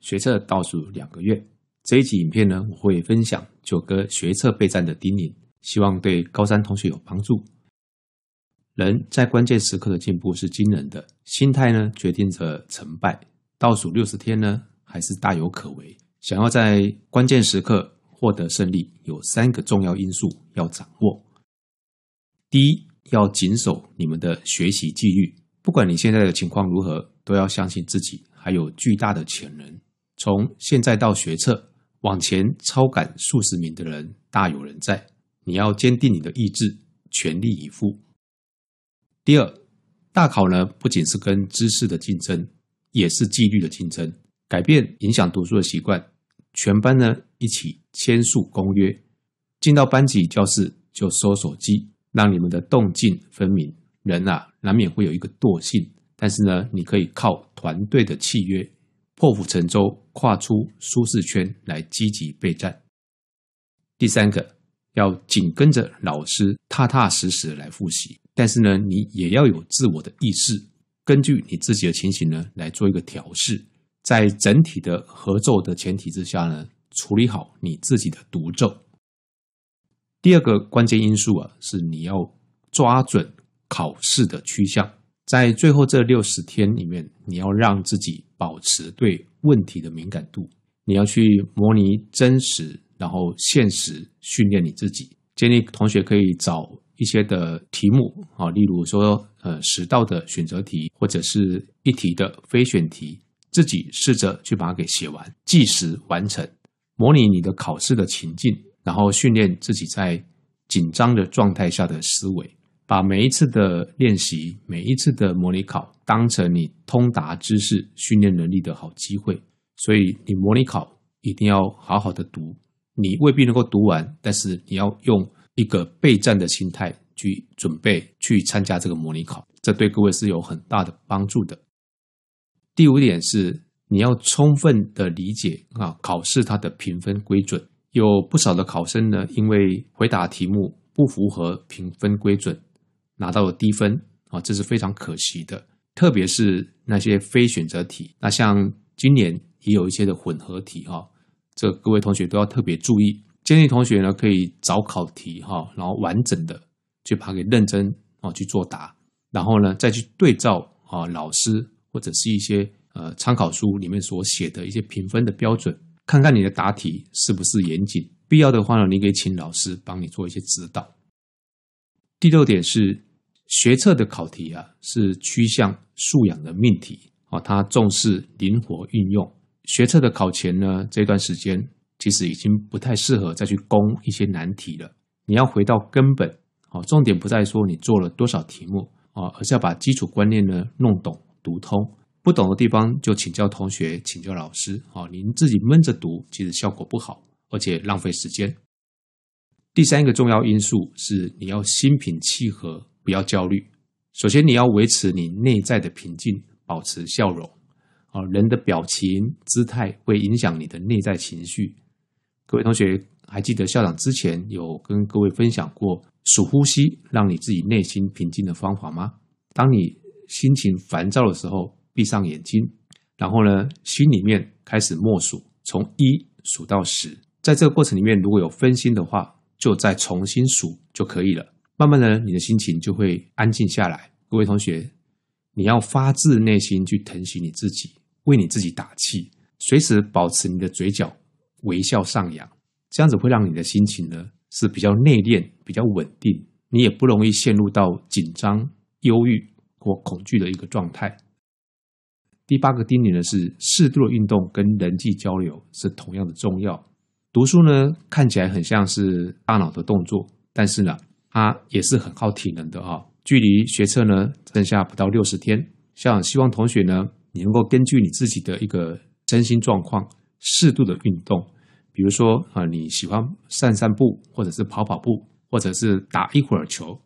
学测倒数两个月，这一集影片呢，我会分享九个学测备战的叮咛，希望对高三同学有帮助。人在关键时刻的进步是惊人的，心态呢决定着成败。倒数六十天呢，还是大有可为。想要在关键时刻获得胜利，有三个重要因素要掌握。第一，要谨守你们的学习纪律，不管你现在的情况如何，都要相信自己还有巨大的潜能。从现在到学测，往前超赶数十名的人大有人在。你要坚定你的意志，全力以赴。第二，大考呢不仅是跟知识的竞争，也是纪律的竞争。改变影响读书的习惯，全班呢一起签署公约。进到班级教室就收手机，让你们的动静分明。人啊，难免会有一个惰性，但是呢，你可以靠团队的契约。破釜沉舟，跨出舒适圈来积极备战。第三个，要紧跟着老师，踏踏实实来复习。但是呢，你也要有自我的意识，根据你自己的情形呢来做一个调试，在整体的合奏的前提之下呢，处理好你自己的独奏。第二个关键因素啊，是你要抓准考试的趋向。在最后这六十天里面，你要让自己保持对问题的敏感度。你要去模拟真实，然后现实训练你自己。建议同学可以找一些的题目啊，例如说呃十道的选择题，或者是一题的非选题，自己试着去把它给写完，计时完成，模拟你的考试的情境，然后训练自己在紧张的状态下的思维。把每一次的练习，每一次的模拟考当成你通达知识、训练能力的好机会。所以你模拟考一定要好好的读，你未必能够读完，但是你要用一个备战的心态去准备去参加这个模拟考，这对各位是有很大的帮助的。第五点是你要充分的理解啊，考试它的评分规准，有不少的考生呢，因为回答题目不符合评分规准。拿到了低分啊，这是非常可惜的。特别是那些非选择题，那像今年也有一些的混合题哈，这各位同学都要特别注意。建议同学呢可以找考题哈，然后完整的去把它给认真哦去作答，然后呢再去对照啊老师或者是一些呃参考书里面所写的一些评分的标准，看看你的答题是不是严谨。必要的话呢，你可以请老师帮你做一些指导。第六点是。学测的考题啊，是趋向素养的命题啊，它重视灵活运用。学测的考前呢，这段时间其实已经不太适合再去攻一些难题了。你要回到根本，哦，重点不在说你做了多少题目啊，而是要把基础观念呢弄懂、读通。不懂的地方就请教同学、请教老师啊。您自己闷着读，其实效果不好，而且浪费时间。第三个重要因素是你要心平气和。不要焦虑。首先，你要维持你内在的平静，保持笑容。啊，人的表情、姿态会影响你的内在情绪。各位同学，还记得校长之前有跟各位分享过数呼吸，让你自己内心平静的方法吗？当你心情烦躁的时候，闭上眼睛，然后呢，心里面开始默数，从一数到十。在这个过程里面，如果有分心的话，就再重新数就可以了。慢慢的，你的心情就会安静下来。各位同学，你要发自内心去疼惜你自己，为你自己打气，随时保持你的嘴角微笑上扬，这样子会让你的心情呢是比较内敛、比较稳定，你也不容易陷入到紧张、忧郁或恐惧的一个状态。第八个叮咛呢是适度的运动跟人际交流是同样的重要。读书呢看起来很像是大脑的动作，但是呢。它也是很耗体能的啊！距离学测呢剩下不到六十天，像希望同学呢，你能够根据你自己的一个身心状况，适度的运动，比如说啊，你喜欢散散步，或者是跑跑步，或者是打一会儿球。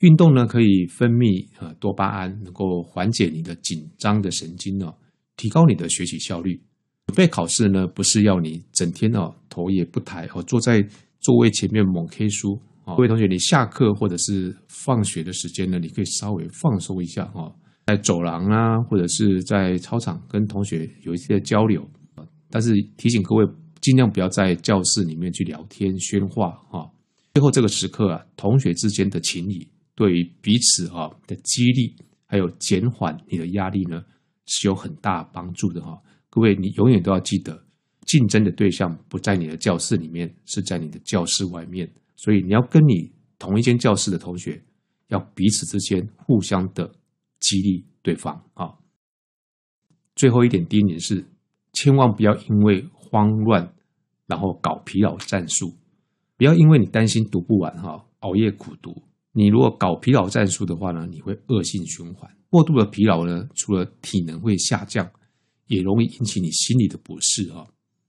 运动呢可以分泌呃多巴胺，能够缓解你的紧张的神经哦，提高你的学习效率。准备考试呢，不是要你整天哦头也不抬哦坐在座位前面猛 K 书。各位同学，你下课或者是放学的时间呢，你可以稍微放松一下哦，在走廊啊，或者是在操场跟同学有一些交流，但是提醒各位，尽量不要在教室里面去聊天喧哗哈。最后这个时刻啊，同学之间的情谊，对于彼此哈的激励，还有减缓你的压力呢，是有很大帮助的哈。各位，你永远都要记得，竞争的对象不在你的教室里面，是在你的教室外面。所以你要跟你同一间教室的同学，要彼此之间互相的激励对方啊。最后一点叮咛是，千万不要因为慌乱，然后搞疲劳战术。不要因为你担心读不完哈，熬夜苦读。你如果搞疲劳战术的话呢，你会恶性循环。过度的疲劳呢，除了体能会下降，也容易引起你心理的不适啊。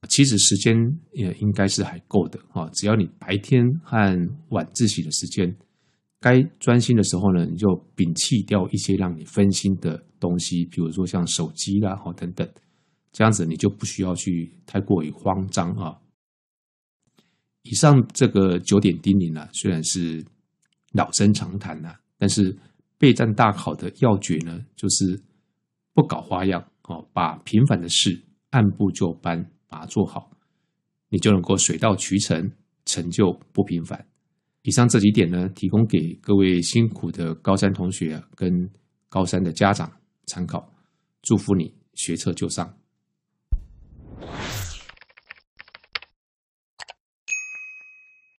其实时间也应该是还够的哈，只要你白天和晚自习的时间，该专心的时候呢，你就摒弃掉一些让你分心的东西，比如说像手机啦哈等等，这样子你就不需要去太过于慌张啊。以上这个九点叮咛呢，虽然是老生常谈呐，但是备战大考的要诀呢，就是不搞花样哦，把平凡的事按部就班。把它做好，你就能够水到渠成，成就不平凡。以上这几点呢，提供给各位辛苦的高三同学跟高三的家长参考。祝福你学车就上。